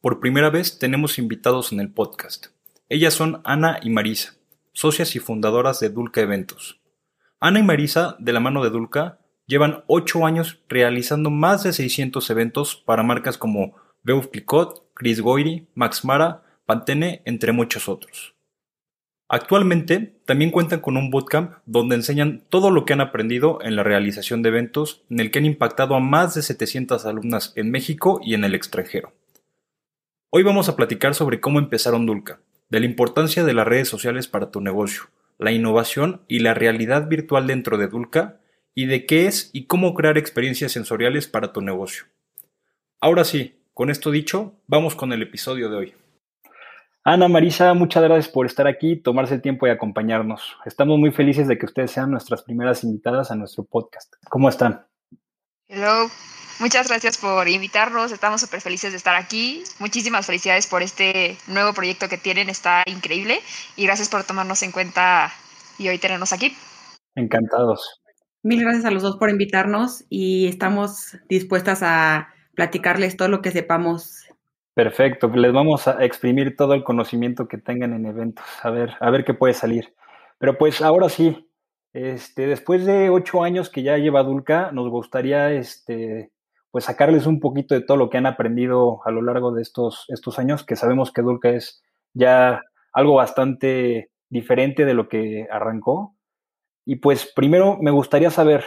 por primera vez tenemos invitados en el podcast. Ellas son Ana y Marisa, socias y fundadoras de Dulca Eventos. Ana y Marisa, de la mano de Dulca, llevan 8 años realizando más de 600 eventos para marcas como Beuf Clicot, Chris Goiri, Max Mara, Pantene, entre muchos otros. Actualmente también cuentan con un bootcamp donde enseñan todo lo que han aprendido en la realización de eventos en el que han impactado a más de 700 alumnas en México y en el extranjero. Hoy vamos a platicar sobre cómo empezaron Dulca, de la importancia de las redes sociales para tu negocio, la innovación y la realidad virtual dentro de Dulca, y de qué es y cómo crear experiencias sensoriales para tu negocio. Ahora sí, con esto dicho, vamos con el episodio de hoy. Ana Marisa, muchas gracias por estar aquí, tomarse el tiempo y acompañarnos. Estamos muy felices de que ustedes sean nuestras primeras invitadas a nuestro podcast. ¿Cómo están? Hello, Muchas gracias por invitarnos, estamos súper felices de estar aquí. Muchísimas felicidades por este nuevo proyecto que tienen, está increíble. Y gracias por tomarnos en cuenta y hoy tenernos aquí. Encantados. Mil gracias a los dos por invitarnos y estamos dispuestas a platicarles todo lo que sepamos. Perfecto, les vamos a exprimir todo el conocimiento que tengan en eventos, a ver, a ver qué puede salir. Pero pues ahora sí, este, después de ocho años que ya lleva Dulca, nos gustaría este, pues sacarles un poquito de todo lo que han aprendido a lo largo de estos, años, que sabemos que Dulca es ya algo bastante diferente de lo que arrancó. Y pues primero me gustaría saber,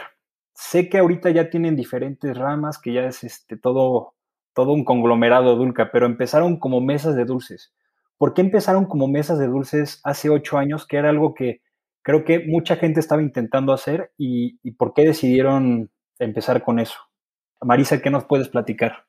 sé que ahorita ya tienen diferentes ramas, que ya es este, todo, todo un conglomerado Dulca, pero empezaron como mesas de dulces. ¿Por qué empezaron como mesas de dulces hace ocho años, que era algo que creo que mucha gente estaba intentando hacer y, y por qué decidieron empezar con eso? Marisa, ¿qué nos puedes platicar?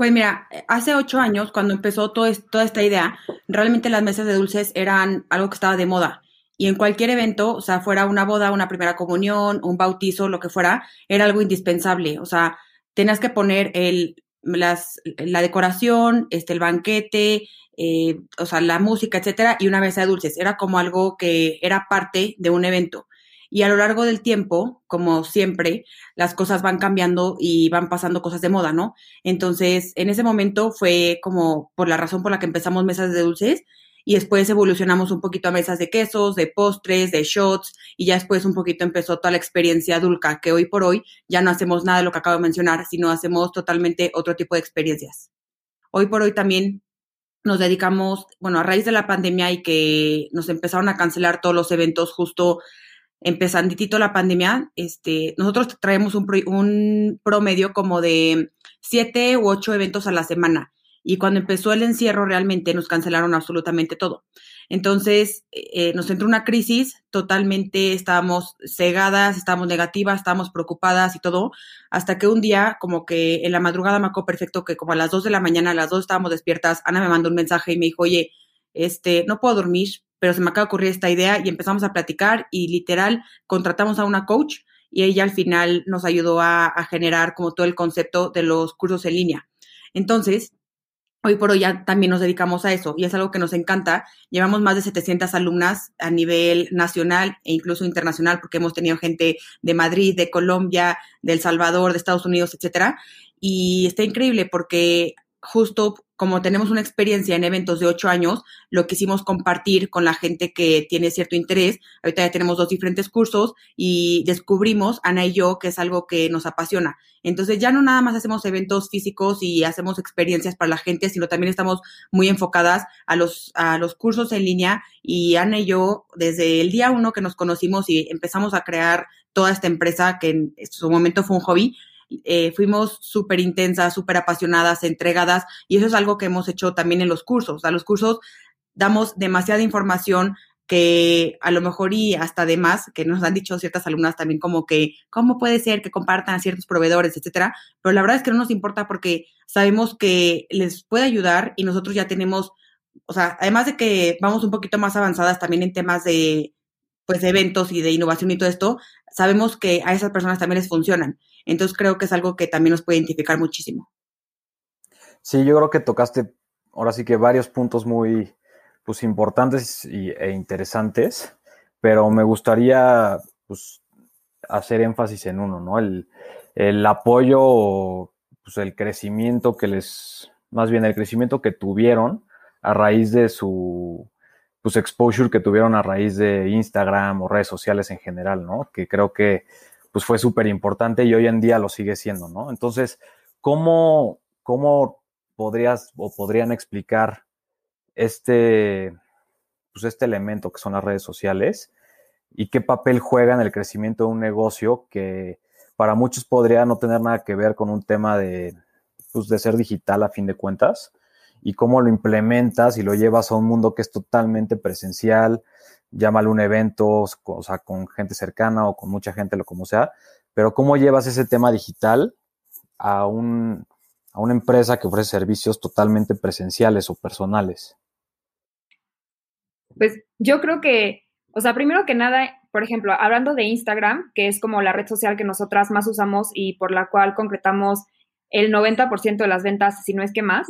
Pues mira, hace ocho años, cuando empezó toda esta idea, realmente las mesas de dulces eran algo que estaba de moda. Y en cualquier evento, o sea, fuera una boda, una primera comunión, un bautizo, lo que fuera, era algo indispensable. O sea, tenías que poner el, las, la decoración, este, el banquete, eh, o sea, la música, etcétera, y una mesa de dulces. Era como algo que era parte de un evento. Y a lo largo del tiempo, como siempre, las cosas van cambiando y van pasando cosas de moda, ¿no? Entonces, en ese momento fue como por la razón por la que empezamos mesas de dulces y después evolucionamos un poquito a mesas de quesos, de postres, de shots y ya después un poquito empezó toda la experiencia dulca, que hoy por hoy ya no hacemos nada de lo que acabo de mencionar, sino hacemos totalmente otro tipo de experiencias. Hoy por hoy también nos dedicamos, bueno, a raíz de la pandemia y que nos empezaron a cancelar todos los eventos justo empezanditito la pandemia, este, nosotros traemos un, un promedio como de siete u ocho eventos a la semana. Y cuando empezó el encierro, realmente nos cancelaron absolutamente todo. Entonces, eh, nos entró una crisis, totalmente estábamos cegadas, estábamos negativas, estábamos preocupadas y todo, hasta que un día, como que en la madrugada me acuerdo perfecto que como a las dos de la mañana, a las dos estábamos despiertas, Ana me mandó un mensaje y me dijo, oye, este, no puedo dormir, pero se me acaba de ocurrir esta idea y empezamos a platicar y literal contratamos a una coach y ella al final nos ayudó a, generar como todo el concepto de los cursos en línea. Entonces, hoy por hoy ya también nos dedicamos a eso y es algo que nos encanta. Llevamos más de 700 alumnas a nivel nacional e incluso internacional porque hemos tenido gente de Madrid, de Colombia, de El Salvador, de Estados Unidos, etcétera. Y está increíble porque justo como tenemos una experiencia en eventos de ocho años, lo quisimos compartir con la gente que tiene cierto interés. Ahorita ya tenemos dos diferentes cursos y descubrimos, Ana y yo, que es algo que nos apasiona. Entonces ya no nada más hacemos eventos físicos y hacemos experiencias para la gente, sino también estamos muy enfocadas a los, a los cursos en línea y Ana y yo, desde el día uno que nos conocimos y empezamos a crear toda esta empresa, que en su momento fue un hobby, eh, fuimos súper intensas, súper apasionadas, entregadas, y eso es algo que hemos hecho también en los cursos. A los cursos damos demasiada información que a lo mejor y hasta además, que nos han dicho ciertas alumnas también como que, ¿cómo puede ser que compartan a ciertos proveedores, etcétera? Pero la verdad es que no nos importa porque sabemos que les puede ayudar y nosotros ya tenemos o sea, además de que vamos un poquito más avanzadas también en temas de, pues, de eventos y de innovación y todo esto, sabemos que a esas personas también les funcionan. Entonces creo que es algo que también nos puede identificar muchísimo. Sí, yo creo que tocaste ahora sí que varios puntos muy pues, importantes e interesantes, pero me gustaría pues, hacer énfasis en uno, ¿no? El, el apoyo, pues el crecimiento que les, más bien el crecimiento que tuvieron a raíz de su pues exposure que tuvieron a raíz de Instagram o redes sociales en general, ¿no? Que creo que pues fue súper importante y hoy en día lo sigue siendo, ¿no? Entonces, ¿cómo, cómo podrías o podrían explicar este, pues este elemento que son las redes sociales y qué papel juega en el crecimiento de un negocio que para muchos podría no tener nada que ver con un tema de, pues, de ser digital a fin de cuentas, y cómo lo implementas y lo llevas a un mundo que es totalmente presencial, llámalo un evento, o sea, con gente cercana o con mucha gente, lo como sea, pero cómo llevas ese tema digital a, un, a una empresa que ofrece servicios totalmente presenciales o personales. Pues yo creo que, o sea, primero que nada, por ejemplo, hablando de Instagram, que es como la red social que nosotras más usamos y por la cual concretamos el 90% de las ventas, si no es que más,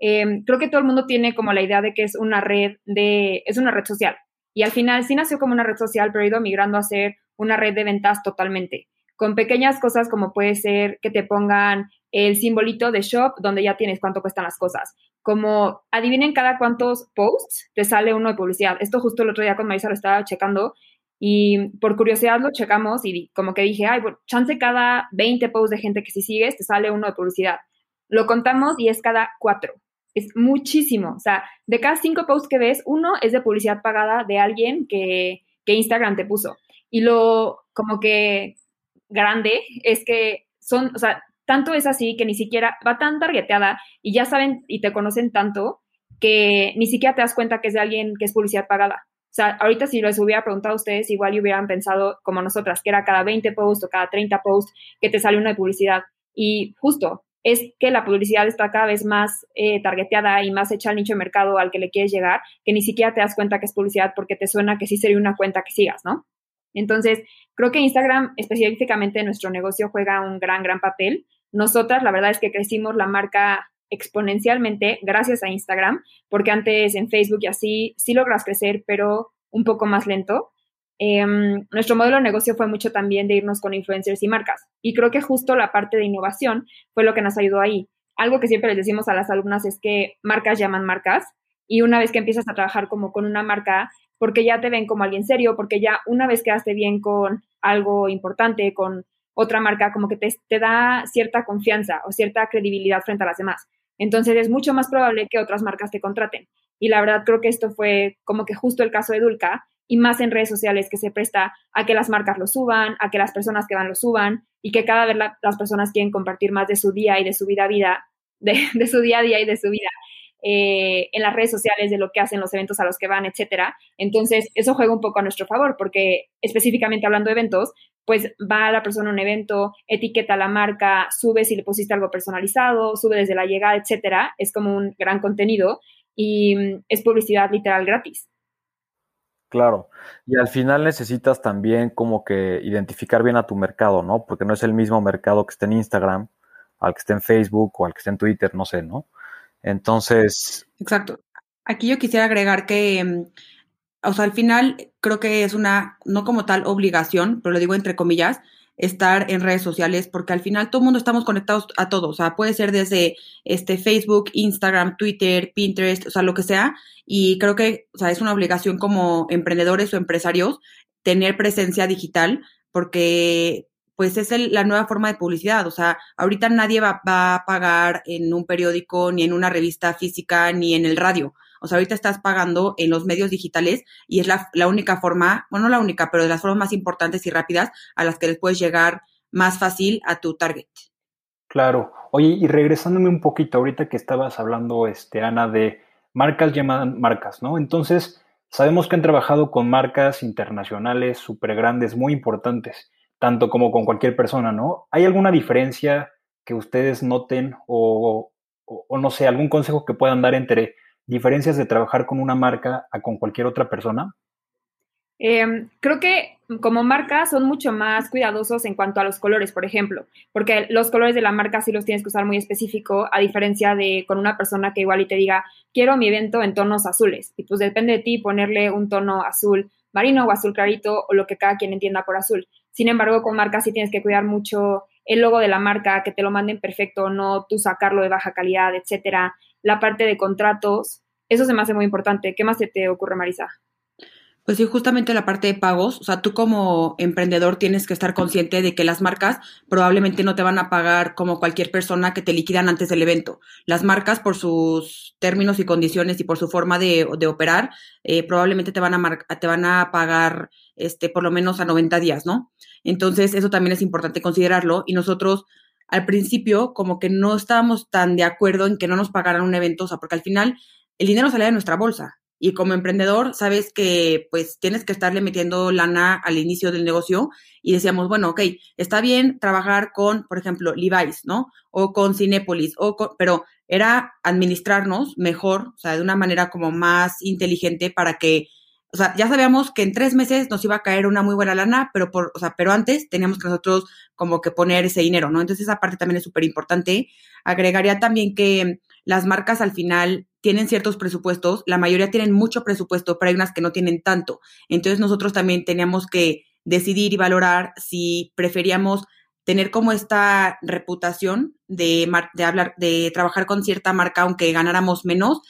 Em, creo que todo el mundo tiene como la idea de que es una red de, es una red social. Y al final sí nació como una red social, pero ha ido migrando a ser una red de ventas totalmente. Con pequeñas cosas como puede ser que te pongan el simbolito de shop donde ya tienes cuánto cuestan las cosas. Como adivinen cada cuántos posts te sale uno de publicidad. Esto justo el otro día con Marisa lo estaba checando y por curiosidad lo checamos y como que dije, ay, chance cada 20 posts de gente que si sigues te sale uno de publicidad. Lo contamos y es cada cuatro es muchísimo. O sea, de cada cinco posts que ves, uno es de publicidad pagada de alguien que, que Instagram te puso. Y lo como que grande es que son, o sea, tanto es así que ni siquiera va tan targeteada y ya saben y te conocen tanto que ni siquiera te das cuenta que es de alguien que es publicidad pagada. O sea, ahorita si les hubiera preguntado a ustedes, igual hubieran pensado como nosotras, que era cada 20 posts o cada 30 posts que te sale una de publicidad. Y justo, es que la publicidad está cada vez más eh, targeteada y más hecha al nicho de mercado al que le quieres llegar, que ni siquiera te das cuenta que es publicidad porque te suena que sí sería una cuenta que sigas, ¿no? Entonces, creo que Instagram, específicamente en nuestro negocio, juega un gran, gran papel. Nosotras, la verdad es que crecimos la marca exponencialmente gracias a Instagram, porque antes en Facebook y así sí logras crecer, pero un poco más lento. Em, nuestro modelo de negocio fue mucho también de irnos con influencers y marcas. Y creo que justo la parte de innovación fue lo que nos ayudó ahí. Algo que siempre les decimos a las alumnas es que marcas llaman marcas y una vez que empiezas a trabajar como con una marca, porque ya te ven como alguien serio, porque ya una vez quedaste bien con algo importante, con otra marca, como que te, te da cierta confianza o cierta credibilidad frente a las demás. Entonces es mucho más probable que otras marcas te contraten. Y la verdad creo que esto fue como que justo el caso de Dulca, y más en redes sociales que se presta a que las marcas lo suban, a que las personas que van lo suban y que cada vez las personas quieren compartir más de su día y de su vida vida, de, su día a día y de su vida eh, en las redes sociales, de lo que hacen los eventos a los que van, etcétera. Entonces, eso juega un poco a nuestro favor porque específicamente hablando de eventos, pues va la persona a un evento, etiqueta a la marca, sube si le pusiste algo personalizado, sube desde la llegada, etcétera. Es como un gran contenido y mm, es publicidad literal gratis. Claro, y al final necesitas también como que identificar bien a tu mercado, ¿no? Porque no es el mismo mercado que esté en Instagram, al que esté en Facebook o al que esté en Twitter, no sé, ¿no? Entonces... Exacto. Aquí yo quisiera agregar que, mm, o sea, al final creo que es una, no como tal obligación, pero lo digo entre comillas, estar en redes sociales, porque al final todo el mundo estamos conectados a todo, o sea, puede ser desde este Facebook, Instagram, Twitter, Pinterest, o sea, lo que sea, y creo que, o sea, es una obligación como emprendedores o empresarios tener presencia digital, porque pues es la nueva forma de publicidad, o sea, ahorita nadie va, va a pagar en un periódico, ni en una revista física, ni en el radio, o sea, ahorita estás pagando en los medios digitales y es la, única forma, bueno, no la única, pero de las formas más importantes y rápidas a las que les puedes llegar más fácil a tu target. Claro. Oye, y regresándome un poquito, ahorita que estabas hablando, este, Ana, de marcas llaman marcas, ¿no? Entonces, sabemos que han trabajado con marcas internacionales súper grandes, muy importantes, tanto como con cualquier persona, ¿no? ¿Hay alguna diferencia que ustedes noten o, o, no sé, algún consejo que puedan dar entre diferencias de trabajar con una marca a con cualquier otra persona? Eh, creo que como marca son mucho más cuidadosos en cuanto a los colores, por ejemplo, porque los colores de la marca sí los tienes que usar muy específico, a diferencia de con una persona que igual y te diga, quiero mi evento en tonos azules. Y pues depende de ti ponerle un tono azul marino o azul clarito o lo que cada quien entienda por azul. Sin embargo, con marcas sí tienes que cuidar mucho el logo de la marca, que te lo manden perfecto, no tú sacarlo de baja calidad, etcétera. La parte de contratos, eso se me hace muy importante. ¿Qué más se te ocurre, Marisa? Pues sí, justamente la parte de pagos, o sea, tú como emprendedor tienes que estar consciente de que las marcas probablemente no te van a pagar como cualquier persona que te liquidan antes del evento. Las marcas, por sus términos y condiciones y por su forma de, operar, eh, probablemente te van, a te van a pagar este, por lo menos a 90 días, ¿no? Entonces, eso también es importante considerarlo y nosotros al principio como que no estábamos tan de acuerdo en que no nos pagaran un evento, o sea, porque al final el dinero sale de nuestra bolsa y como emprendedor, sabes que pues tienes que estarle metiendo lana al inicio del negocio y decíamos, bueno, ok, está bien trabajar con, por ejemplo, Levi's, ¿no? O con Cinépolis, o pero era administrarnos mejor, o sea, de una manera como más inteligente para que, o sea, ya sabíamos que en tres meses nos iba a caer una muy buena lana, pero por, o sea, pero antes teníamos que nosotros como que poner ese dinero, ¿no? Entonces esa parte también es súper importante. Agregaría también que las marcas al final tienen ciertos presupuestos, la mayoría tienen mucho presupuesto, pero hay unas que no tienen tanto. Entonces nosotros también teníamos que decidir y valorar si preferíamos tener como esta reputación de, de hablar, de trabajar con cierta marca aunque ganáramos menos,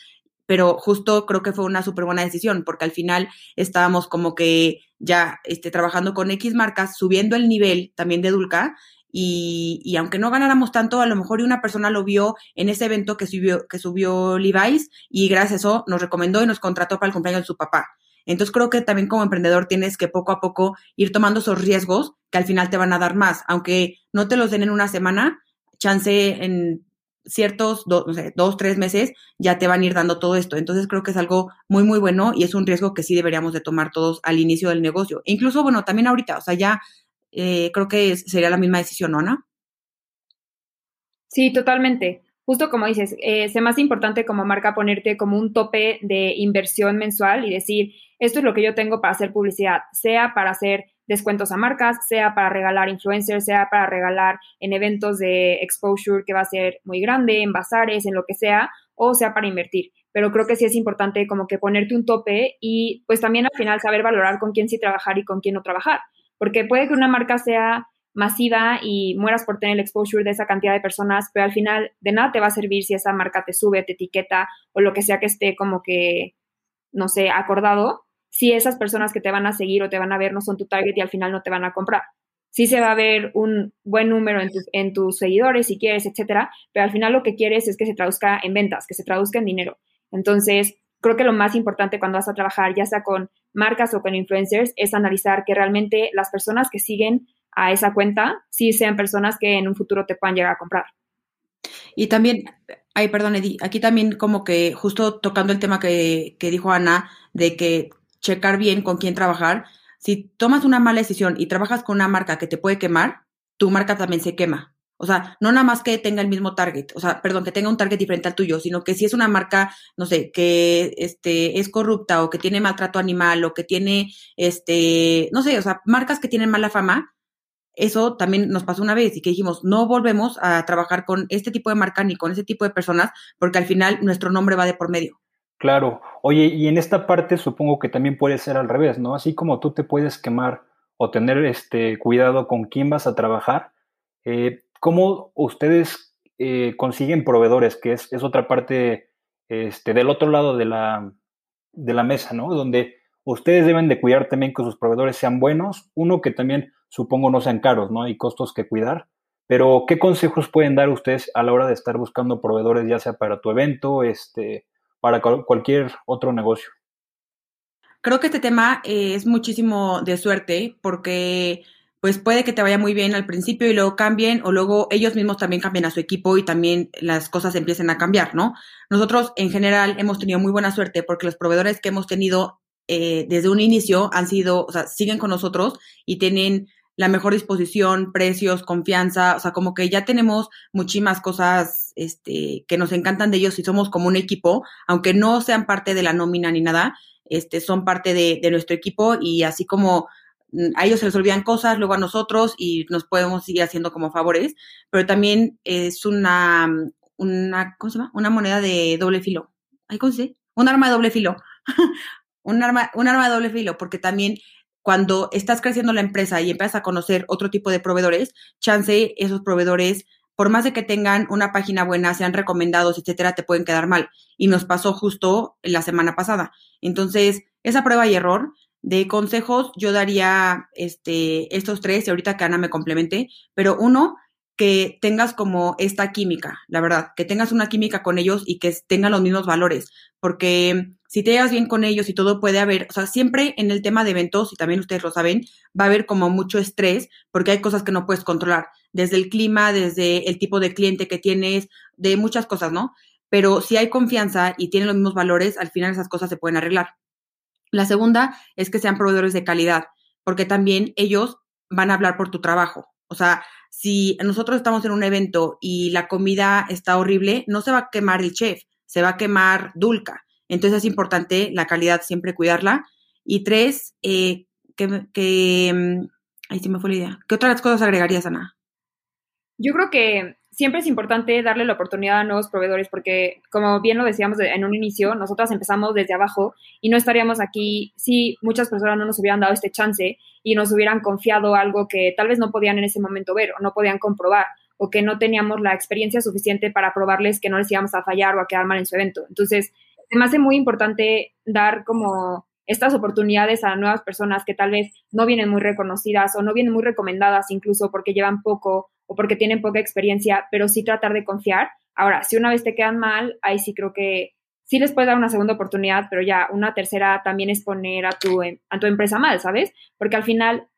pero justo creo que fue una súper buena decisión, porque al final estábamos como que ya este, trabajando con X marcas, subiendo el nivel también de Dulca, y, y, aunque no ganáramos tanto, a lo mejor una persona lo vio en ese evento que subió, que subió Levi's y gracias a eso nos recomendó y nos contrató para el cumpleaños de su papá. Entonces creo que también como emprendedor tienes que poco a poco ir tomando esos riesgos que al final te van a dar más, aunque no te los den en una semana, chance en ciertos no sé, dos, tres meses ya te van a ir dando todo esto. Entonces creo que es algo muy, muy bueno y es un riesgo que sí deberíamos de tomar todos al inicio del negocio. E incluso, bueno, también ahorita, o sea, ya eh, creo que sería la misma decisión, ¿no, Ana? Sí, totalmente. Justo como dices, eh, es más importante como marca ponerte como un tope de inversión mensual y decir, esto es lo que yo tengo para hacer publicidad, sea para hacer descuentos a marcas, sea para regalar influencers, sea para regalar en eventos de exposure que va a ser muy grande, en bazares, en lo que sea, o sea para invertir. Pero creo que sí es importante como que ponerte un tope y pues también al final saber valorar con quién sí trabajar y con quién no trabajar porque puede que una marca sea masiva y mueras por tener el exposure de esa cantidad de personas, pero al final de nada te va a servir si esa marca te sube, te etiqueta o lo que sea que esté como que, no sé, acordado, si esas personas que te van a seguir o te van a ver no son tu target y al final no te van a comprar. Sí se va a ver un buen número en, en tus seguidores si quieres, etcétera, pero al final lo que quieres es que se traduzca en ventas, que se traduzca en dinero. Entonces, creo que lo más importante cuando vas a trabajar, ya sea con marcas o con influencers, es analizar que realmente las personas que siguen a esa cuenta sí sean personas que en un futuro te puedan llegar a comprar. Y también, ay, perdón, Eddie, aquí también como que justo tocando el tema que, que dijo Ana, de que checar bien con quién trabajar, si tomas una mala decisión y trabajas con una marca que te puede quemar, tu marca también se quema. O sea, no nada más que tenga el mismo target, o sea, perdón, que tenga un target diferente al tuyo, sino que si es una marca, no sé, que este es corrupta o que tiene maltrato animal o que tiene este, no sé, o sea, marcas que tienen mala fama, eso también nos pasó una vez y que dijimos, no volvemos a trabajar con este tipo de marca ni con ese tipo de personas, porque al final nuestro nombre va de por medio. Claro. Oye, y en esta parte supongo que también puede ser al revés, ¿no? Así como tú te puedes quemar o tener este cuidado con quién vas a trabajar, eh, ¿Cómo ustedes eh, consiguen proveedores? Que es, otra parte este, del otro lado de la, de la mesa, ¿no? Donde ustedes deben de cuidar también que sus proveedores sean buenos. Uno, que también supongo no sean caros, ¿no? Hay costos que cuidar. Pero, ¿qué consejos pueden dar ustedes a la hora de estar buscando proveedores, ya sea para tu evento, este, para cualquier otro negocio? Creo que este tema eh, es muchísimo de suerte porque pues puede que te vaya muy bien al principio y luego cambien o luego ellos mismos también cambien a su equipo y también las cosas empiecen a cambiar, ¿no? Nosotros en general hemos tenido muy buena suerte porque los proveedores que hemos tenido eh, desde un inicio han sido, o sea, siguen con nosotros y tienen la mejor disposición, precios, confianza, o sea, como que ya tenemos muchísimas cosas este, que nos encantan de ellos y somos como un equipo, aunque no sean parte de la nómina ni nada, este, son parte de, nuestro equipo y así como mm, a ellos se les cosas, luego a nosotros y nos podemos seguir haciendo como favores, pero también es una, una, ¿cómo se llama? Una moneda de doble filo. ¿Cómo se? Un arma de doble filo. un, arma, un arma de doble filo, porque también cuando estás creciendo la empresa y empiezas a conocer otro tipo de proveedores, chance esos proveedores, por más de que tengan una página buena, sean recomendados, etcétera, te pueden quedar mal. Y nos pasó justo la semana pasada. Entonces, esa prueba y error de consejos, yo daría este, estos tres, y ahorita que Ana me complemente, pero uno, que tengas como esta química, la verdad, que tengas una química con ellos y que tengan los mismos valores, porque si te llevas bien con ellos y todo puede haber, o sea, siempre en el tema de eventos, y también ustedes lo saben, va a haber como mucho estrés porque hay cosas que no puedes controlar, desde el clima, desde el tipo de cliente que tienes, de muchas cosas, ¿no? Pero si hay confianza y tienen los mismos valores, al final esas cosas se pueden arreglar. La segunda es que sean proveedores de calidad, porque también ellos van a hablar por tu trabajo. O sea, si nosotros estamos en un evento y la comida está horrible, no se va a quemar el chef, se va a quemar Dulca. Entonces es importante la calidad, siempre cuidarla. Y tres, eh, que, mm, ahí sí me fue la idea. ¿Qué otras cosas agregarías, Ana? Yo creo que siempre es importante darle la oportunidad a nuevos proveedores porque, como bien lo decíamos en un inicio, nosotras empezamos desde abajo y no estaríamos aquí si muchas personas no nos hubieran dado este chance y nos hubieran confiado algo que tal vez no podían en ese momento ver o no podían comprobar o que no teníamos la experiencia suficiente para probarles que no les íbamos a fallar o a quedar mal en su evento. Entonces, me hace muy importante dar como estas oportunidades a nuevas personas que tal vez no vienen muy reconocidas o no vienen muy recomendadas incluso porque llevan poco o porque tienen poca experiencia, pero sí tratar de confiar. Ahora, si una vez te quedan mal, ahí sí creo que sí les puedes dar una segunda oportunidad, pero ya una tercera también es poner a tu, em, a tu empresa mal, ¿sabes? Porque al final,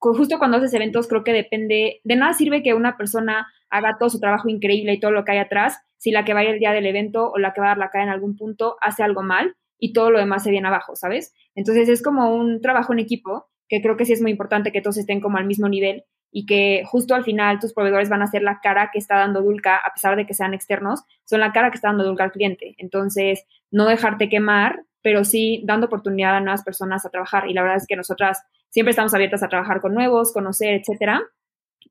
justo cuando haces eventos, creo que depende, de nada sirve que una persona haga todo su trabajo increíble y todo lo que hay atrás, si la que vaya el día del evento o la que va a dar la cara en algún punto hace algo mal y todo lo demás se viene abajo, ¿sabes? Entonces es como un trabajo en equipo que creo que sí es muy importante que todos estén como al mismo nivel y que justo al final tus proveedores van a ser la cara que está dando Dulca, a pesar de que sean externos, son la cara que está dando Dulca al cliente. Entonces, no dejarte quemar, pero sí dando oportunidad a nuevas personas a trabajar. Y la verdad es que nosotras siempre estamos abiertas a trabajar con nuevos, conocer, etcétera,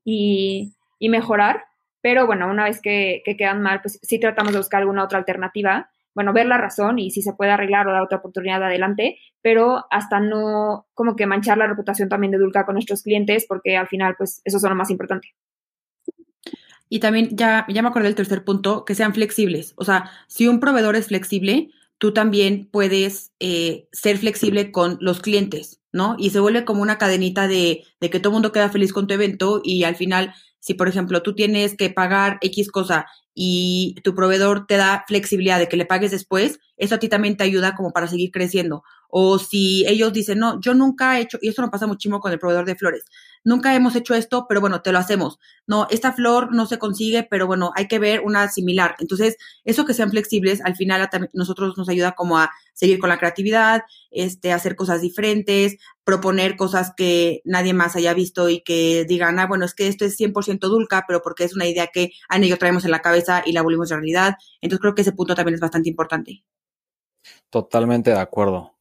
y, mejorar. Pero bueno, una vez que, que quedan mal, pues sí tratamos de buscar alguna otra alternativa bueno, ver la razón y si se puede arreglar o dar otra oportunidad adelante, pero hasta no como que manchar la reputación también de Dulca con nuestros clientes, porque al final, pues, eso es lo más importante. Y también, ya, ya me acordé del tercer punto, que sean flexibles. O sea, si un proveedor es flexible, tú también puedes eh, ser flexible con los clientes, ¿no? Y se vuelve como una cadenita de, de que todo el mundo queda feliz con tu evento y al final, si por ejemplo tú tienes que pagar X cosa y tu proveedor te da flexibilidad de que le pagues después, eso a ti también te ayuda como para seguir creciendo. O si ellos dicen, no, yo nunca he hecho, y esto no pasa muchísimo con el proveedor de flores, nunca hemos hecho esto, pero bueno, te lo hacemos. No, esta flor no se consigue, pero bueno, hay que ver una similar. Entonces, eso que sean flexibles, al final nosotros nos ayuda como a seguir con la creatividad, este, hacer cosas diferentes, proponer cosas que nadie más haya visto y que digan, ah, bueno, es que esto es 100% dulca, pero porque es una idea que Ana y traemos en la cabeza y la volvimos realidad. Entonces, creo que ese punto también es bastante importante. Totalmente de acuerdo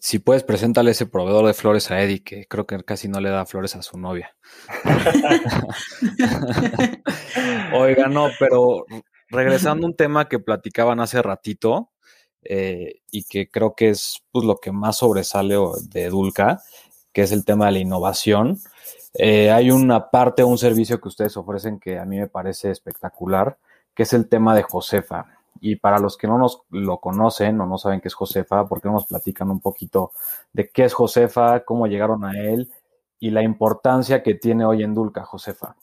si puedes, preséntale ese proveedor de flores a Eddie, que creo que casi no le da flores a su novia. Oiga, no, pero regresando a un tema que platicaban hace ratito eh, y que creo que es pues, lo que más sobresale de Dulca, que es el tema de la innovación. Eh, hay una parte, un servicio que ustedes ofrecen que a mí me parece espectacular, que es el tema de Josefa. Y para los que no nos lo conocen o no saben qué es Josefa, ¿por qué no nos platican un poquito de qué es Josefa, cómo llegaron a él y la importancia que tiene hoy en Dulca Josefa?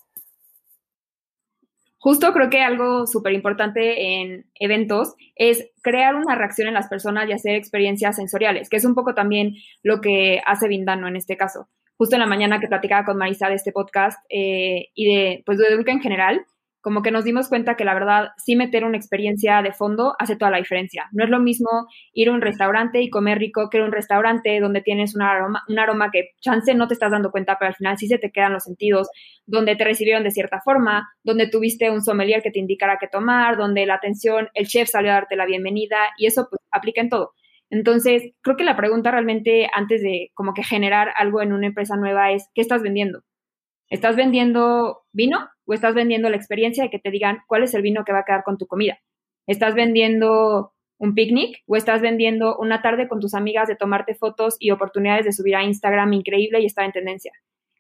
Justo creo que algo súper importante en eventos es crear una reacción en las personas y hacer experiencias sensoriales, que es un poco también lo que hace Vindano en este caso. Justo en la mañana que platicaba con Marisa de este podcast eh, y de, pues, de Dulca en general, como que nos dimos cuenta que la verdad sí meter una experiencia de fondo hace toda la diferencia. No es lo mismo ir a un restaurante y comer rico que ir a un restaurante donde tienes un aroma, un aroma que chance no te estás dando cuenta, pero al final sí se te quedan los sentidos, donde te recibieron de cierta forma, donde tuviste un sommelier que te indicara qué tomar, donde la atención, el chef salió a darte la bienvenida y eso pues aplica en todo. Entonces, creo que la pregunta realmente antes de como que generar algo en una empresa nueva es, ¿qué estás vendiendo? ¿Estás vendiendo vino o estás vendiendo la experiencia de que te digan cuál es el vino que va a quedar con tu comida? ¿Estás vendiendo un picnic o estás vendiendo una tarde con tus amigas de tomarte fotos y oportunidades de subir a Instagram increíble y estar en tendencia?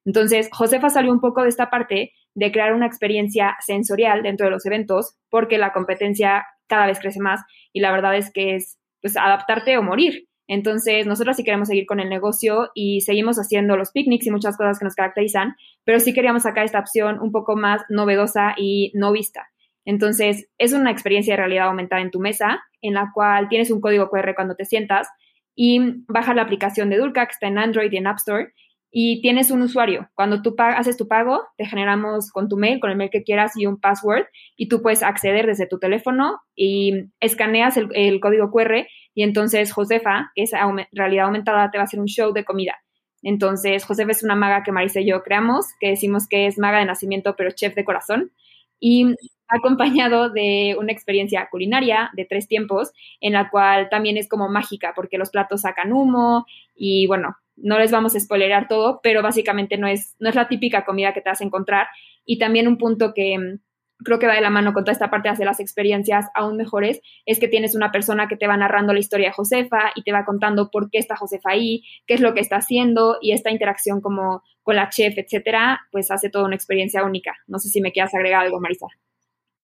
Entonces, Josefa salió un poco de esta parte de crear una experiencia sensorial dentro de los eventos porque la competencia cada vez crece más y la verdad es que es pues adaptarte o morir. Entonces, nosotros sí queremos seguir con el negocio y seguimos haciendo los picnics y muchas cosas que nos caracterizan, pero sí queríamos sacar esta opción un poco más novedosa y no vista. Entonces, es una experiencia de realidad aumentada en tu mesa, en la cual tienes un código QR cuando te sientas y bajas la aplicación de Dulca, que está en Android y en App Store, y tienes un usuario. Cuando tú haces tu pago, te generamos con tu mail, con el mail que quieras y un password, y tú puedes acceder desde tu teléfono y escaneas el, código QR y entonces Josefa, que es realidad aumentada, te va a hacer un show de comida. Entonces, Josefa es una maga que Marisa y yo creamos, que decimos que es maga de nacimiento, pero chef de corazón. Y acompañado de una experiencia culinaria de tres tiempos, en la cual también es como mágica, porque los platos sacan humo y bueno, no les vamos a spoilerar todo, pero básicamente no es, no es la típica comida que te vas a encontrar. Y también un punto que creo que va de la mano con toda esta parte de hacer las experiencias aún mejores, es que tienes una persona que te va narrando la historia de Josefa y te va contando por qué está Josefa ahí, qué es lo que está haciendo y esta interacción como con la chef, etcétera, pues hace toda una experiencia única. No sé si me quieras agregar algo, Marisa.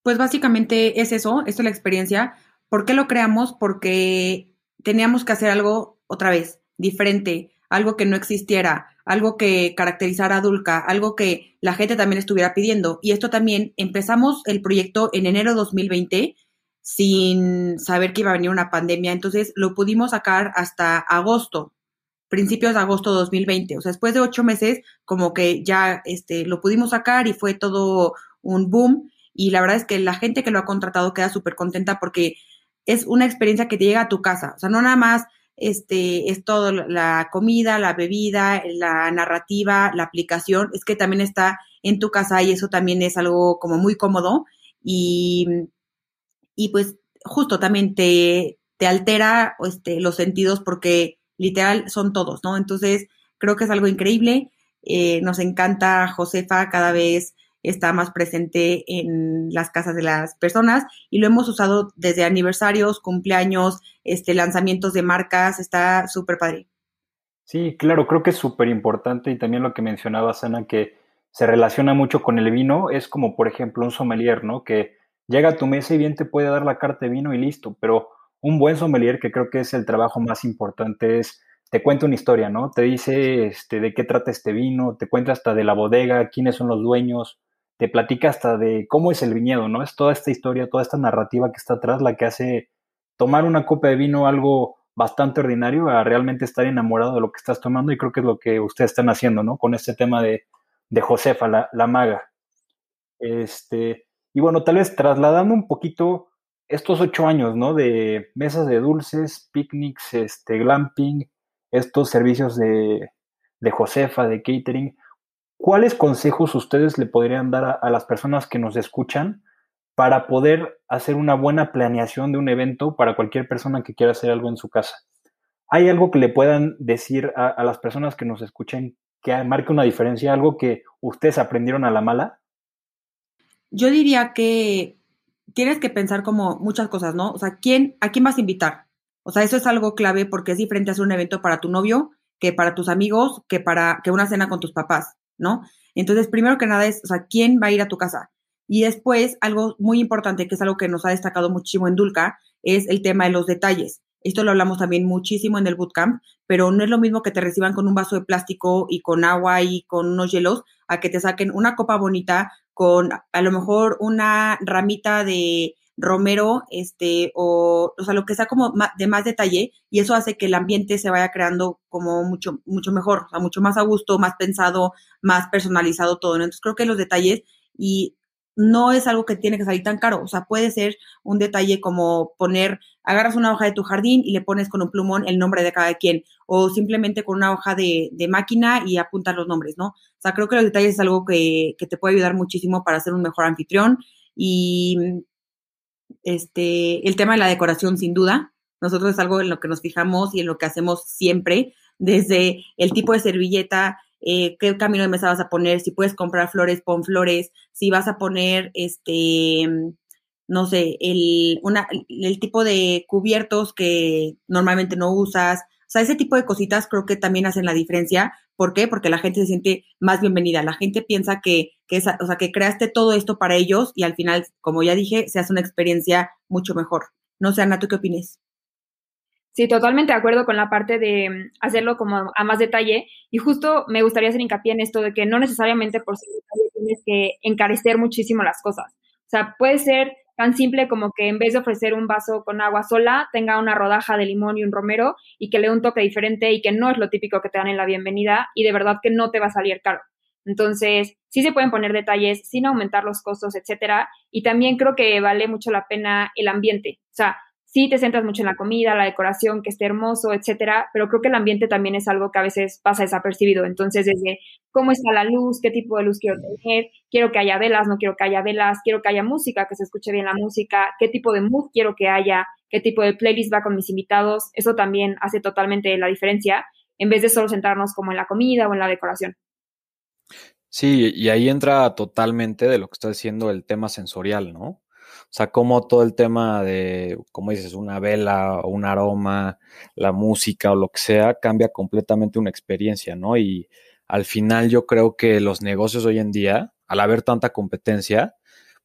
Pues básicamente es eso, esto es la experiencia. ¿Por qué lo creamos? Porque teníamos que hacer algo otra vez, diferente, algo que no existiera, algo que caracterizara a Dulca, algo que la gente también estuviera pidiendo. Y esto también empezamos el proyecto en enero de 2020 sin saber que iba a venir una pandemia, entonces lo pudimos sacar hasta agosto, principios de agosto de 2020. O sea, después de ocho meses, como que ya este, lo pudimos sacar y fue todo un boom. Y la verdad es que la gente que lo ha contratado queda súper contenta porque es una experiencia que te llega a tu casa. O sea, no nada más este, es todo la comida, la bebida, la narrativa, la aplicación, es que también está en tu casa y eso también es algo como muy cómodo y, y pues justo también te, te altera este, los sentidos porque literal son todos, ¿no? Entonces creo que es algo increíble, eh, nos encanta Josefa cada vez está más presente en las casas de las personas y lo hemos usado desde aniversarios, cumpleaños, este, lanzamientos de marcas, está súper padre. Sí, claro, creo que es súper importante y también lo que mencionaba Sana, que se relaciona mucho con el vino, es como por ejemplo un sommelier, ¿no? Que llega a tu mesa y bien te puede dar la carta de vino y listo, pero un buen sommelier, que creo que es el trabajo más importante, es te cuenta una historia, ¿no? Te dice este, de qué trata este vino, te cuenta hasta de la bodega, quiénes son los dueños, te platica hasta de cómo es el viñedo, ¿no? Es toda esta historia, toda esta narrativa que está atrás la que hace tomar una copa de vino algo bastante ordinario a realmente estar enamorado de lo que estás tomando y creo que es lo que ustedes están haciendo, ¿no? Con este tema de, Josefa, la, la maga. Este, y bueno, tal vez trasladando un poquito estos ocho años, ¿no? De mesas de dulces, picnics, este, glamping, estos servicios de, de Josefa, de catering. ¿Cuáles consejos ustedes le podrían dar a, las personas que nos escuchan para poder hacer una buena planeación de un evento para cualquier persona que quiera hacer algo en su casa? ¿Hay algo que le puedan decir a, las personas que nos escuchen que marque una diferencia, algo que ustedes aprendieron a la mala? Yo diría que tienes que pensar como muchas cosas, ¿no? O sea, ¿quién, ¿a quién vas a invitar? O sea, eso es algo clave porque es diferente hacer un evento para tu novio que para tus amigos, que para que una cena con tus papás. ¿No? Entonces, primero que nada es, o sea, ¿quién va a ir a tu casa? Y después, algo muy importante, que es algo que nos ha destacado muchísimo en Dulca, es el tema de los detalles. Esto lo hablamos también muchísimo en el bootcamp, pero no es lo mismo que te reciban con un vaso de plástico y con agua y con unos hielos, a que te saquen una copa bonita con a lo mejor una ramita de romero, este, o, o sea, lo que sea como de más detalle, y eso hace que el ambiente se vaya creando como mucho, mucho mejor, o sea, mucho más a gusto, más pensado, más personalizado todo, Entonces creo que los detalles, y no es algo que tiene que salir tan caro. O sea, puede ser un detalle como poner, agarras una hoja de tu jardín y le pones con un plumón el nombre de cada quien, o simplemente con una hoja de, de máquina y apuntas los nombres, ¿no? O sea, creo que los detalles es algo que, que te puede ayudar muchísimo para ser un mejor anfitrión. Y este, el tema de la decoración, sin duda. Nosotros es algo en lo que nos fijamos y en lo que hacemos siempre, desde el tipo de servilleta, eh, qué camino de mesa vas a poner, si puedes comprar flores, pon flores, si vas a poner, este, no sé, el, una, el tipo de cubiertos que normalmente no usas. O sea, ese tipo de cositas creo que también hacen la diferencia. ¿Por qué? Porque la gente se siente más bienvenida. La gente piensa que, que o sea, que creaste todo esto para ellos y al final, como ya dije, se hace una experiencia mucho mejor. No sé, Ana, ¿tú qué opinas? Sí, totalmente de acuerdo con la parte de mm, hacerlo como a más detalle. Y justo me gustaría hacer hincapié en esto de que no necesariamente por ser detalle tienes que encarecer muchísimo las cosas. O sea, puede ser tan simple como que en vez de ofrecer un vaso con agua sola, tenga una rodaja de limón y un romero y que le dé un toque diferente y que no es lo típico que te dan en la bienvenida y de verdad que no te va a salir caro. Entonces, sí se pueden poner detalles sin aumentar los costos, etcétera. Y también creo que vale mucho la pena el ambiente. O sea, sí te centras mucho en la comida, la decoración, que esté hermoso, etcétera, pero creo que el ambiente también es algo que a veces pasa desapercibido. Entonces, desde cómo está la luz, qué tipo de luz quiero tener, quiero que haya velas, no quiero que haya velas, quiero que haya música, que se escuche bien la música, qué tipo de mood quiero que haya, qué tipo de playlist va con mis invitados, eso también hace totalmente la diferencia, en vez de solo centrarnos como en la comida o en la decoración. Sí, y ahí entra totalmente de lo que está diciendo el tema sensorial, ¿no? O sea, como todo el tema de, como dices, una vela o un aroma, la música o lo que sea, cambia completamente una experiencia, ¿no? Y al final yo creo que los negocios hoy en día, al haber tanta competencia,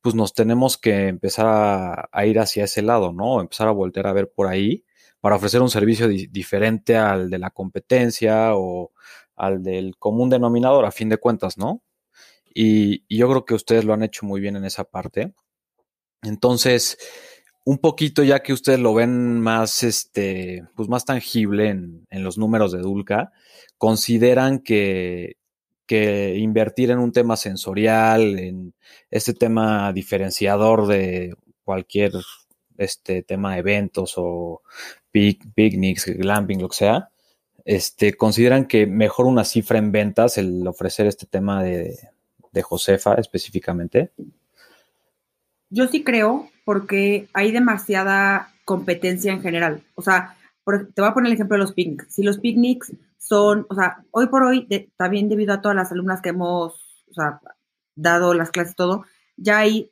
pues nos tenemos que empezar a, ir hacia ese lado, ¿no? Empezar a voltear a ver por ahí para ofrecer un servicio diferente al de la competencia o al del común denominador, a fin de cuentas, ¿no? y, yo creo que ustedes lo han hecho muy bien en esa parte. Entonces, un poquito ya que ustedes lo ven más, este, pues más tangible en, los números de Dulca, consideran que, que, invertir en un tema sensorial, en este tema diferenciador de cualquier este tema de eventos o picnics, glamping, lo que sea, este, consideran que mejor una cifra en ventas el ofrecer este tema de, de Josefa específicamente. Yo sí creo, porque hay demasiada competencia en general. O sea, te voy a poner el ejemplo de los picnics. Si los picnics son, o sea, hoy por hoy, también debido a todas las alumnas que hemos dado las clases, todo, ya hay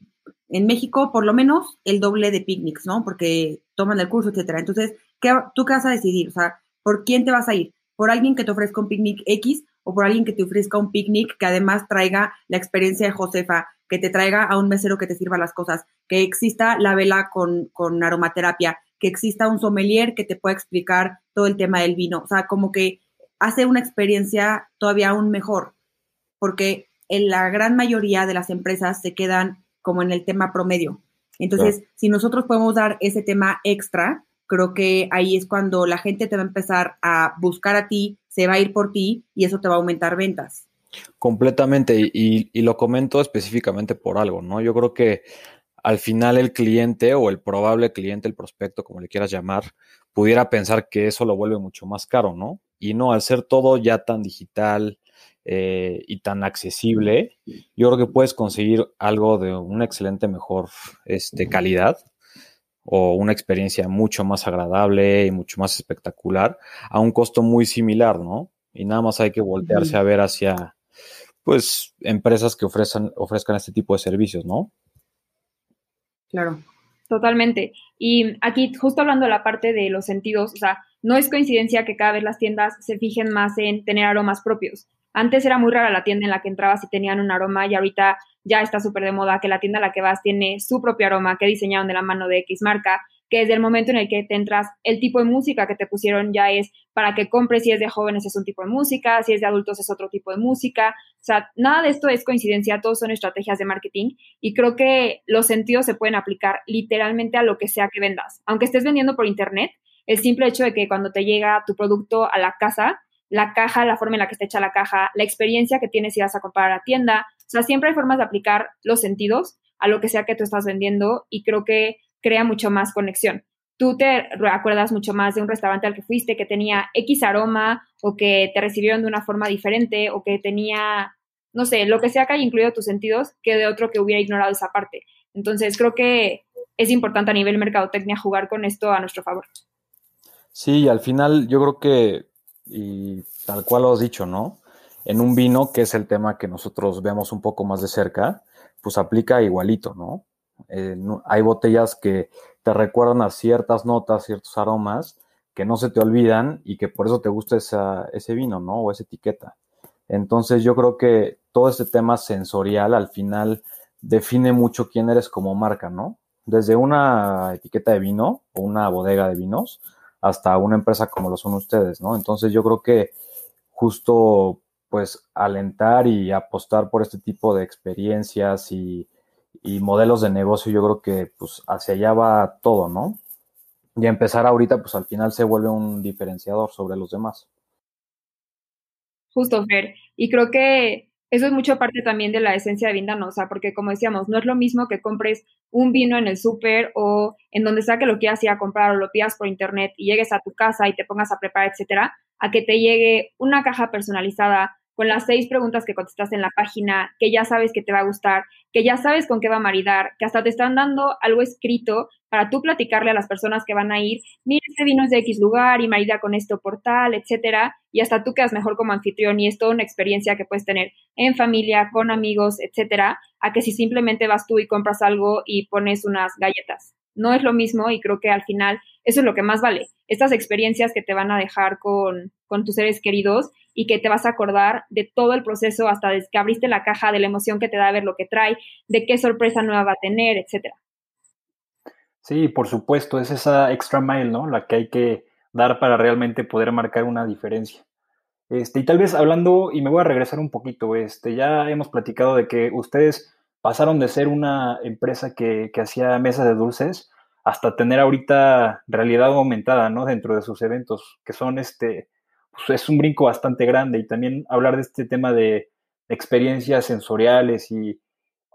en México por lo menos el doble de picnics, ¿no? Porque toman el curso, etcétera. Entonces, ¿qué, ¿tú qué vas a decidir? O sea, ¿por quién te vas a ir? ¿Por alguien que te ofrezca un picnic X o por alguien que te ofrezca un picnic que además traiga la experiencia de Josefa, que te traiga a un mesero que te sirva las cosas, que exista la vela con, con aromaterapia, que exista un sommelier que te pueda explicar todo el tema del vino. O sea, como que hace una experiencia todavía aún mejor, porque en la gran mayoría de las empresas se quedan como en el tema promedio. Entonces, si nosotros podemos dar ese tema extra, creo que ahí es cuando la gente te va a empezar a buscar a ti, se va a ir por ti y eso te va a aumentar ventas. Completamente, y, lo comento específicamente por algo, ¿no? Yo creo que al final el cliente o el probable cliente, el prospecto, como le quieras llamar, pudiera pensar que eso lo vuelve mucho más caro, ¿no? Y no, al ser todo ya tan digital eh, y tan accesible, yo creo que puedes conseguir algo de una excelente mejor este, calidad o una experiencia mucho más agradable y mucho más espectacular a un costo muy similar, ¿no? Y nada más hay que voltearse a ver hacia pues empresas que ofrezcan, ofrezcan este tipo de servicios, ¿no? Claro. Totalmente. Y aquí, justo hablando de la parte de los sentidos, o sea, no es coincidencia que cada vez las tiendas se fijen más en tener aromas propios. Antes era muy rara la tienda en la que entrabas y tenían un aroma y ahorita ya está súper de moda que la tienda a la que vas tiene su propio aroma que diseñaron de la mano de X marca que desde el momento en el que te entras, el tipo de música que te pusieron ya es para que compres, si es de jóvenes es un tipo de música, si es de adultos es otro tipo de música. O sea, nada de esto es coincidencia, todos son estrategias de marketing y creo que los sentidos se pueden aplicar literalmente a lo que sea que vendas. Aunque estés vendiendo por internet, el simple hecho de que cuando te llega tu producto a la casa, la caja, la forma en la que está hecha la caja, la experiencia que tienes si vas a comprar a la tienda, o sea, siempre hay formas de aplicar los sentidos a lo que sea que tú estás vendiendo y creo que crea mucho más conexión. Tú te acuerdas mucho más de un restaurante al que fuiste que tenía X aroma o que te recibieron de una forma diferente o que tenía, no sé, lo que sea que haya incluido tus sentidos que de otro que hubiera ignorado esa parte. Entonces creo que es importante a nivel mercadotecnia jugar con esto a nuestro favor. Sí, al final yo creo que, y tal cual lo has dicho, ¿no? En un vino, que es el tema que nosotros vemos un poco más de cerca, pues aplica igualito, ¿no? Eh, hay botellas que te recuerdan a ciertas notas, ciertos aromas que no se te olvidan y que por eso te gusta ese vino, ¿no? O esa etiqueta. Entonces yo creo que todo este tema sensorial al final define mucho quién eres como marca, ¿no? Desde una etiqueta de vino o una bodega de vinos hasta una empresa como lo son ustedes, ¿no? Entonces yo creo que justo pues alentar y apostar por este tipo de experiencias y, modelos de negocio, yo creo que pues hacia allá va todo, ¿no? Y empezar ahorita, pues al final se vuelve un diferenciador sobre los demás. Justo, Fer. Y creo que eso es mucho parte también de la esencia de Vindanosa, porque como decíamos, no es lo mismo que compres un vino en el súper o en donde sea que lo quieras ir a comprar o lo pidas por internet y llegues a tu casa y te pongas a preparar, etcétera, a que te llegue una caja personalizada con las seis preguntas que contestaste en la página, que ya sabes que te va a gustar, que ya sabes con qué va a maridar, que hasta te están dando algo escrito para tú platicarle a las personas que van a ir, mira, este vino es de X lugar y marida con esto por tal, etcétera, y hasta tú quedas mejor como anfitrión y es toda una experiencia que puedes tener en familia, con amigos, etcétera, a que si simplemente vas tú y compras algo y pones unas galletas. No es lo mismo y creo que al final eso es lo que más vale. Estas experiencias que te van a dejar con, con tus seres queridos y que te vas a acordar de todo el proceso hasta desde que abriste la caja, de la emoción que te da ver lo que trae, de qué sorpresa nueva va a tener, etcétera. Sí, por supuesto, es esa extra mile, ¿no? La que hay que dar para realmente poder marcar una diferencia. Este, y tal vez hablando, y me voy a regresar un poquito, este, ya hemos platicado de que ustedes pasaron de ser una empresa que, que hacía mesas de dulces hasta tener ahorita realidad aumentada, ¿no? Dentro de sus eventos, que son este, pues, es un brinco bastante grande y también hablar de este tema de experiencias sensoriales y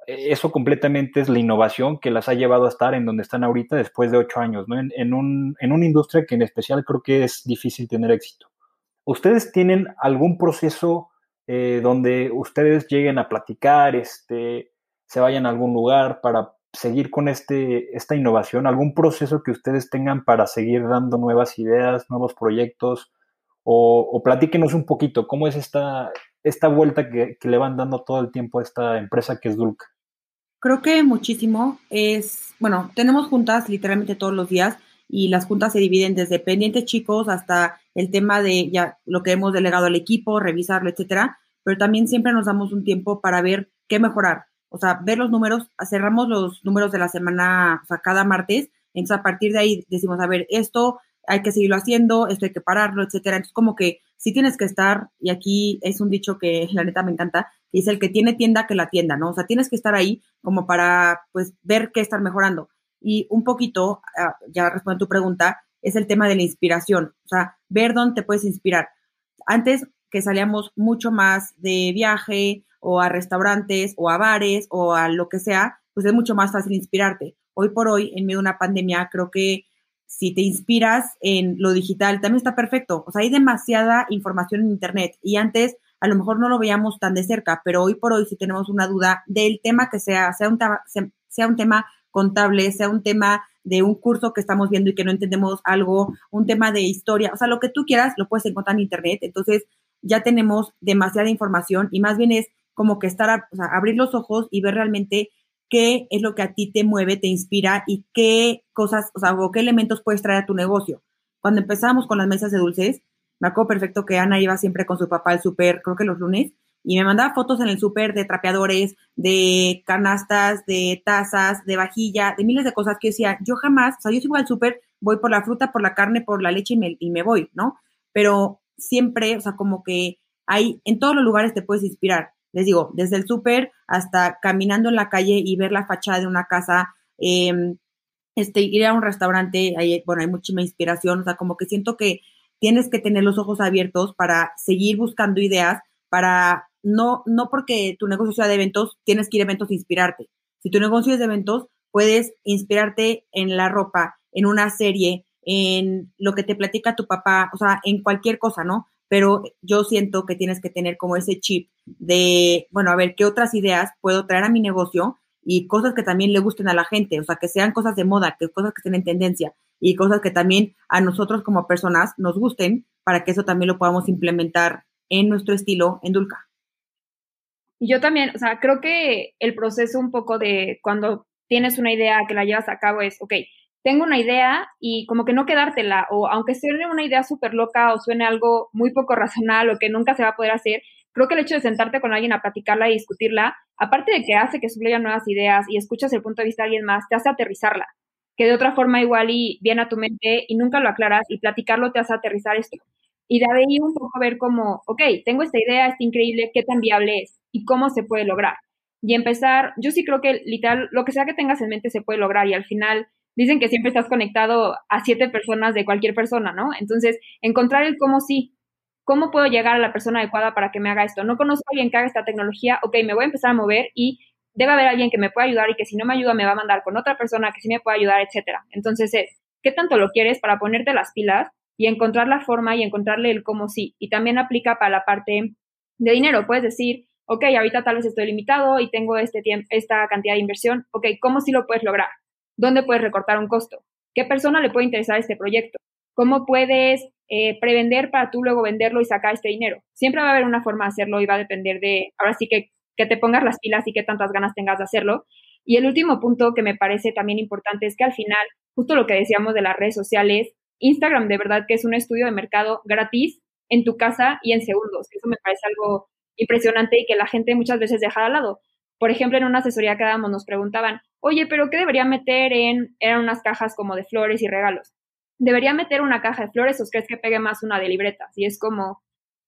eso completamente es la innovación que las ha llevado a estar en donde están ahorita después de ocho años, ¿no? En, un, en una industria que en especial creo que es difícil tener éxito. ¿Ustedes tienen algún proceso eh, donde ustedes lleguen a platicar, este, se vayan a algún lugar para seguir con este, esta innovación? ¿Algún proceso que ustedes tengan para seguir dando nuevas ideas, nuevos proyectos? O, platíquenos un poquito, ¿cómo es esta, esta vuelta que, le van dando todo el tiempo a esta empresa que es Dulca? Creo que muchísimo es, bueno, tenemos juntas literalmente todos los días y las juntas se dividen desde pendientes chicos hasta el tema de ya lo que hemos delegado al equipo, revisarlo, etcétera, pero también siempre nos damos un tiempo para ver qué mejorar. O sea, ver los números, cerramos los números de la semana, o sea, cada martes, entonces a partir de ahí decimos, a ver, esto hay que seguirlo haciendo, esto hay que pararlo, etcétera. Entonces, como que si tienes que estar, y aquí es un dicho que la neta me encanta, que es el que tiene tienda que la tienda, ¿no? O sea, tienes que estar ahí como para, pues, ver qué estar mejorando. Y un poquito, ah, ya respondo a tu pregunta, es el tema de la inspiración, o sea, ver dónde te puedes inspirar. Antes que salíamos mucho más de viaje o a restaurantes o a bares o a lo que sea, pues es mucho más fácil inspirarte. Hoy por hoy, en medio de una pandemia, creo que si te inspiras en lo digital, también está perfecto. O sea, hay demasiada información en Internet y antes a lo mejor no lo veíamos tan de cerca, pero hoy por hoy si tenemos una duda del tema que sea, sea un, sea un tema contable, sea un tema de un curso que estamos viendo y que no entendemos algo, un tema de historia, o sea, lo que tú quieras lo puedes encontrar en Internet. Entonces ya tenemos demasiada información y más bien es como que estar, sea, abrir los ojos y ver realmente qué es lo que a ti te mueve, te inspira y qué cosas, o sea, qué elementos puedes traer a tu negocio. Cuando empezamos con las mesas de dulces, me acuerdo perfecto que Ana iba siempre con su papá al súper, creo que los lunes, y me mandaba fotos en el súper de trapeadores, de canastas, de tazas, de vajilla, de miles de cosas que yo decía, yo jamás, o sea, yo si voy al súper, voy por la fruta, por la carne, por la leche y me, y me voy, ¿no? Pero siempre, o sea, como que hay, en todos los lugares te puedes inspirar les digo, desde el súper hasta caminando en la calle y ver la fachada de una casa, em, este, ir a un restaurante, hay, bueno, hay muchísima inspiración, o sea, como que siento que tienes que tener los ojos abiertos para seguir buscando ideas, para no, no porque tu negocio sea de eventos, tienes que ir a eventos e inspirarte. Si tu negocio es de eventos, puedes inspirarte en la ropa, en una serie, en lo que te platica tu papá, o sea, en cualquier cosa, ¿no? Pero yo siento que tienes que tener como ese chip de, bueno, a ver, ¿qué otras ideas puedo traer a mi negocio? Y cosas que también le gusten a la gente, o sea, que sean cosas de moda, que cosas que estén en tendencia y cosas que también a nosotros como personas nos gusten para que eso también lo podamos implementar en nuestro estilo en Dulca. Y yo también, o sea, creo que el proceso un poco de cuando tienes una idea que la llevas a cabo es, ok, tengo una idea y como que no quedártela, o aunque suene una idea súper loca o suene algo muy poco racional o que nunca se va a poder hacer, creo que el hecho de sentarte con alguien a platicarla y discutirla, aparte de que hace que fluyan nuevas ideas y escuchas el punto de vista de alguien más, te hace aterrizarla, que de otra forma igual y viene a tu mente y nunca lo aclaras y platicarlo te hace aterrizar esto. Y de ahí un poco ver como, ok, tengo esta idea, es increíble, qué tan viable es y cómo se puede lograr. Y empezar, yo sí creo que literal, lo que sea que tengas en mente se puede lograr y al final dicen que siempre estás conectado a siete personas de cualquier persona, ¿no? Entonces, encontrar el cómo sí. ¿Cómo puedo llegar a la persona adecuada para que me haga esto? No conozco a alguien que haga esta tecnología, ok, me voy a empezar a mover y debe haber alguien que me pueda ayudar y que si no me ayuda me va a mandar con otra persona que sí me pueda ayudar, etcétera. Entonces es, ¿qué tanto lo quieres para ponerte las pilas y encontrar la forma y encontrarle el cómo sí? Y también aplica para la parte de dinero. Puedes decir, ok, ahorita tal vez estoy limitado y tengo este tiempo, esta cantidad de inversión, ok, ¿cómo sí lo puedes lograr? ¿Dónde puedes recortar un costo? ¿Qué persona le puede interesar este proyecto? ¿Cómo puedes eh, prevender para tú luego venderlo y sacar este dinero? Siempre va a haber una forma de hacerlo y va a depender de, ahora sí que, que te pongas las pilas y qué tantas ganas tengas de hacerlo. Y el último punto que me parece también importante es que al final, justo lo que decíamos de las redes sociales, Instagram de verdad que es un estudio de mercado gratis en tu casa y en segundos. Eso me parece algo impresionante y que la gente muchas veces deja de lado. Por ejemplo, en una asesoría que dábamos nos preguntaban, oye, pero ¿qué debería meter en, eran unas cajas como de flores y regalos? ¿Debería meter una caja de flores o crees que pegue más una de libretas? Y es como,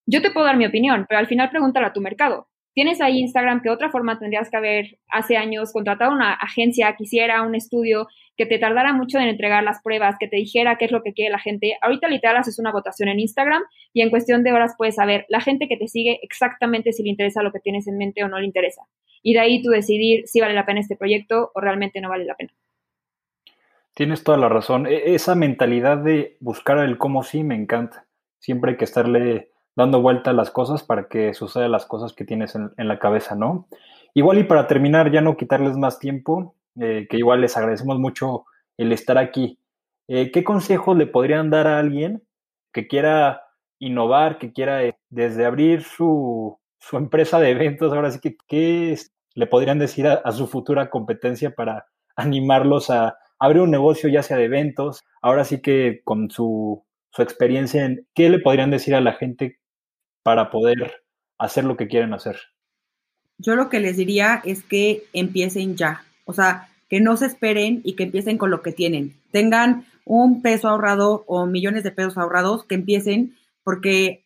yo te puedo dar mi opinión, pero al final pregúntale a tu mercado. Tienes ahí Instagram que otra forma tendrías que haber hace años contratado una agencia que hiciera un estudio que te tardara mucho en entregar las pruebas, que te dijera qué es lo que quiere la gente. Ahorita literal haces una votación en Instagram y en cuestión de horas puedes saber la gente que te sigue exactamente si le interesa lo que tienes en mente o no le interesa y de ahí tú decidir si vale la pena este proyecto o realmente no vale la pena. Tienes toda la razón. E, esa mentalidad de buscar el cómo sí me encanta. Siempre hay que estarle dando vuelta a las cosas para que sucedan las cosas que tienes en, la cabeza, ¿no? Igual y para terminar, ya no quitarles más tiempo, eh, que igual les agradecemos mucho el estar aquí. Eh, ¿Qué consejos le podrían dar a alguien que quiera innovar, que quiera eh, desde abrir su, su empresa de eventos, ahora sí que, ¿qué le podrían decir a, su futura competencia para animarlos a abrir un negocio, ya sea de eventos? Ahora sí que con su, su experiencia, en, ¿qué le podrían decir a la gente para poder hacer lo que quieren hacer? Yo lo que les diría es que empiecen ya, o sea, que no se esperen y que empiecen con lo que tienen. Tengan un peso ahorrado o millones de pesos ahorrados, que empiecen porque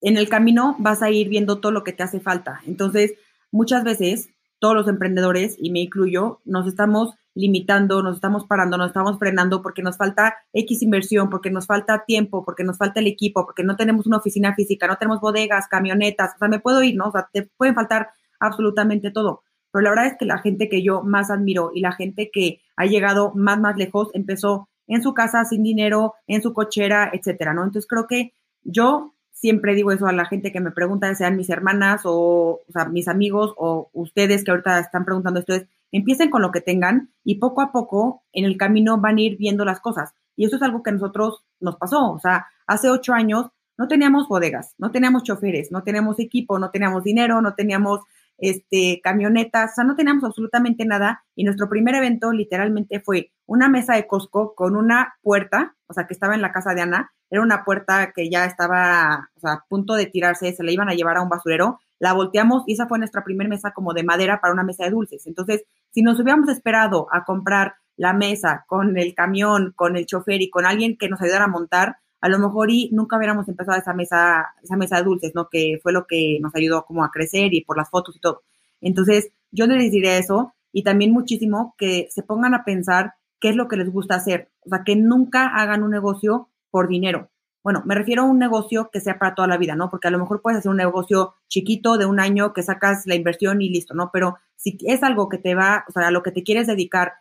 en el camino vas a ir viendo todo lo que te hace falta. Entonces, muchas veces todos los emprendedores, y me incluyo, nos estamos limitando, nos estamos parando, nos estamos frenando porque nos falta X inversión, porque nos falta tiempo, porque nos falta el equipo, porque no tenemos una oficina física, no tenemos bodegas, camionetas, o sea, me puedo ir, ¿no? O sea, te pueden faltar absolutamente todo. Pero la verdad es que la gente que yo más admiro y la gente que ha llegado más, más lejos empezó en su casa sin dinero, en su cochera, etcétera, ¿no? Entonces creo que yo siempre digo eso a la gente que me pregunta, sean mis hermanas o, mis amigos o ustedes que ahorita están preguntando esto, es empiecen con lo que tengan y poco a poco en el camino van a ir viendo las cosas. Y eso es algo que a nosotros nos pasó. O sea, hace ocho años no teníamos bodegas, no teníamos choferes, no teníamos equipo, no teníamos dinero, no teníamos este, camionetas, o sea, no teníamos absolutamente nada. Y nuestro primer evento literalmente fue una mesa de Costco con una puerta, o sea, que estaba en la casa de Ana, era una puerta que ya estaba a punto de tirarse, se la iban a llevar a un basurero, la volteamos y esa fue nuestra primera mesa como de madera para una mesa de dulces. Entonces, si nos hubiéramos esperado a comprar la mesa con el camión, con el chofer y con alguien que nos ayudara a montar, a lo mejor y nunca hubiéramos empezado esa mesa, esa mesa de dulces, ¿no? Que fue lo que nos ayudó como a crecer y por las fotos y todo. Entonces, yo les diría eso y también muchísimo que se pongan a pensar qué es lo que les gusta hacer. O sea, que nunca hagan un negocio por dinero. Bueno, me refiero a un negocio que sea para toda la vida, ¿no? Porque a lo mejor puedes hacer un negocio chiquito de un año que sacas la inversión y listo, ¿no? Pero si es algo que te va, o sea, a lo que te quieres dedicar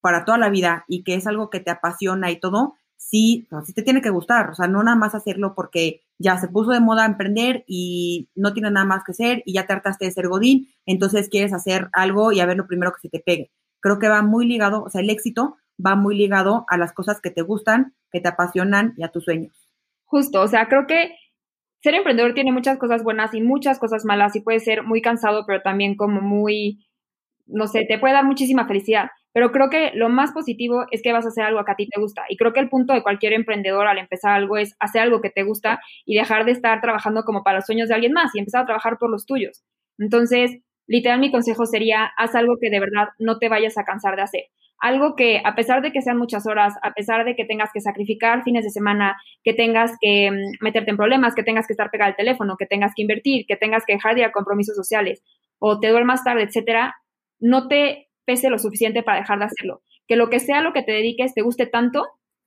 para toda la vida y que es algo que te apasiona y todo, sí, sí te tiene que gustar, o sea, no nada más hacerlo porque ya se puso de moda emprender y no tiene nada más que hacer y ya te de ser godín, entonces quieres hacer algo y a ver lo primero que se te pegue. Creo que va muy ligado, o sea, el éxito va muy ligado a las cosas que te gustan, que te apasionan y a tus sueños. Justo, o sea, creo que ser emprendedor tiene muchas cosas buenas y muchas cosas malas y puede ser muy cansado, pero también como muy, no sé, te puede dar muchísima felicidad. Pero creo que lo más positivo es que vas a hacer algo que a ti te gusta. Y creo que el punto de cualquier emprendedor al empezar algo es hacer algo que te gusta y dejar de estar trabajando como para los sueños de alguien más y empezar a trabajar por los tuyos. Entonces, literal, mi consejo sería, haz algo que de verdad no te vayas a cansar de hacer. Algo que, a pesar de que sean muchas horas, a pesar de que tengas que sacrificar fines de semana, que tengas que mm, meterte en problemas, que tengas que estar pegado al teléfono, que tengas que invertir, que tengas que dejar de ir a compromisos sociales o te duermas tarde, etcétera, no te pese lo suficiente para dejar de hacerlo. Que lo que sea lo que te dediques te guste tanto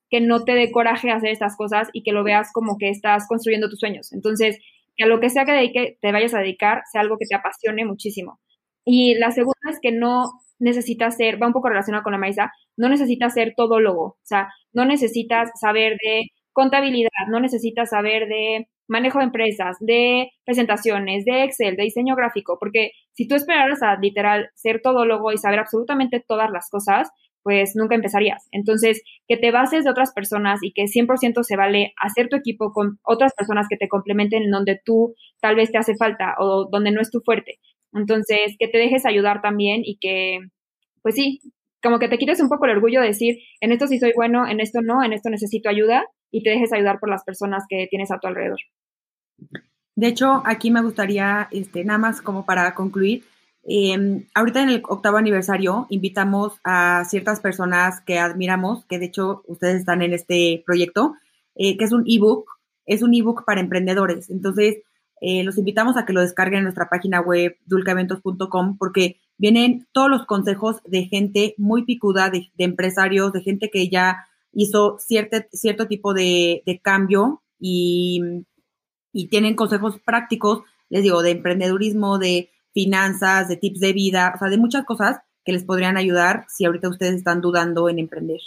que no te dé coraje hacer estas cosas y que lo veas como que estás construyendo tus sueños. Entonces, que a lo que sea que dedique, te vayas a dedicar sea algo que te apasione muchísimo. Y la segunda es que no necesitas ser, va un poco relacionado con la maíza, no necesitas ser todólogo, o sea, no necesitas saber de contabilidad, no necesitas saber de manejo de empresas, de presentaciones, de Excel, de diseño gráfico, porque si tú esperaras a literal ser todólogo y saber absolutamente todas las cosas, pues nunca empezarías. Entonces, que te bases de otras personas y que 100% se vale hacer tu equipo con otras personas que te complementen en donde tú tal vez te hace falta o donde no es tu fuerte. Entonces, que te dejes ayudar también y que, pues sí, como que te quites un poco el orgullo de decir, en esto sí soy bueno, en esto no, en esto necesito ayuda y te dejes ayudar por las personas que tienes a tu alrededor. De hecho, aquí me gustaría, este, nada más como para concluir, em, ahorita en el octavo aniversario invitamos a ciertas personas que admiramos, que de hecho ustedes están en este proyecto, eh, que es un ebook, es un ebook para emprendedores. Entonces, eh, los invitamos a que lo descarguen en nuestra página web dulcaeventos.com porque vienen todos los consejos de gente muy picuda, de, empresarios, de gente que ya hizo cierto, cierto tipo de, cambio y y tienen consejos prácticos, les digo, de emprendedurismo, de finanzas, de tips de vida, o sea, de muchas cosas que les podrían ayudar si ahorita ustedes están dudando en emprender.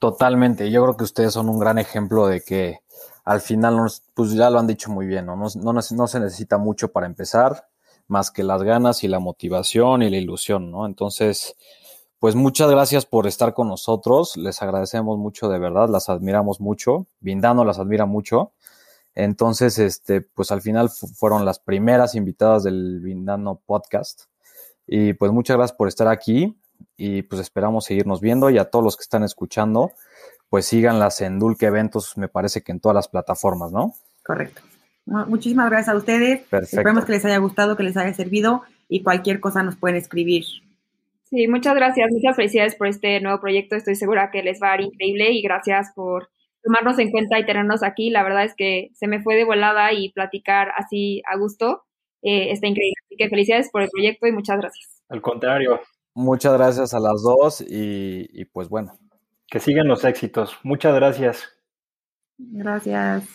Totalmente, yo creo que ustedes son un gran ejemplo de que al final, pues ya lo han dicho muy bien, ¿no? No, no, no se necesita mucho para empezar, más que las ganas y la motivación y la ilusión, ¿no? Entonces, pues muchas gracias por estar con nosotros, les agradecemos mucho de verdad, las admiramos mucho, Vindano las admira mucho entonces, este, pues al final fueron las primeras invitadas del Vindano Podcast. Y pues muchas gracias por estar aquí y pues esperamos seguirnos viendo y a todos los que están escuchando, pues síganlas en Dulce Eventos, me parece que en todas las plataformas, ¿no? Correcto. muchísimas gracias a ustedes. Perfecto. Esperemos que les haya gustado, que les haya servido y cualquier cosa nos pueden escribir. Sí, muchas gracias, muchas felicidades por este nuevo proyecto. Estoy segura que les va a ir increíble y gracias por tomarnos en cuenta y tenernos aquí. La verdad es que se me fue de volada y platicar así a gusto eh, está increíble. Así que felicidades por el proyecto y muchas gracias. Al contrario. Muchas gracias a las dos y, y pues bueno. Que sigan los éxitos. Muchas gracias. Gracias.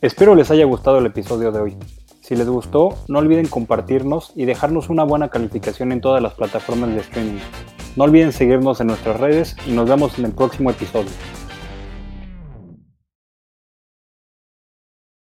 Espero les haya gustado el episodio de hoy. Si les gustó, no olviden compartirnos y dejarnos una buena calificación en todas las plataformas de streaming. No olviden seguirnos en nuestras redes y nos vemos en el próximo episodio.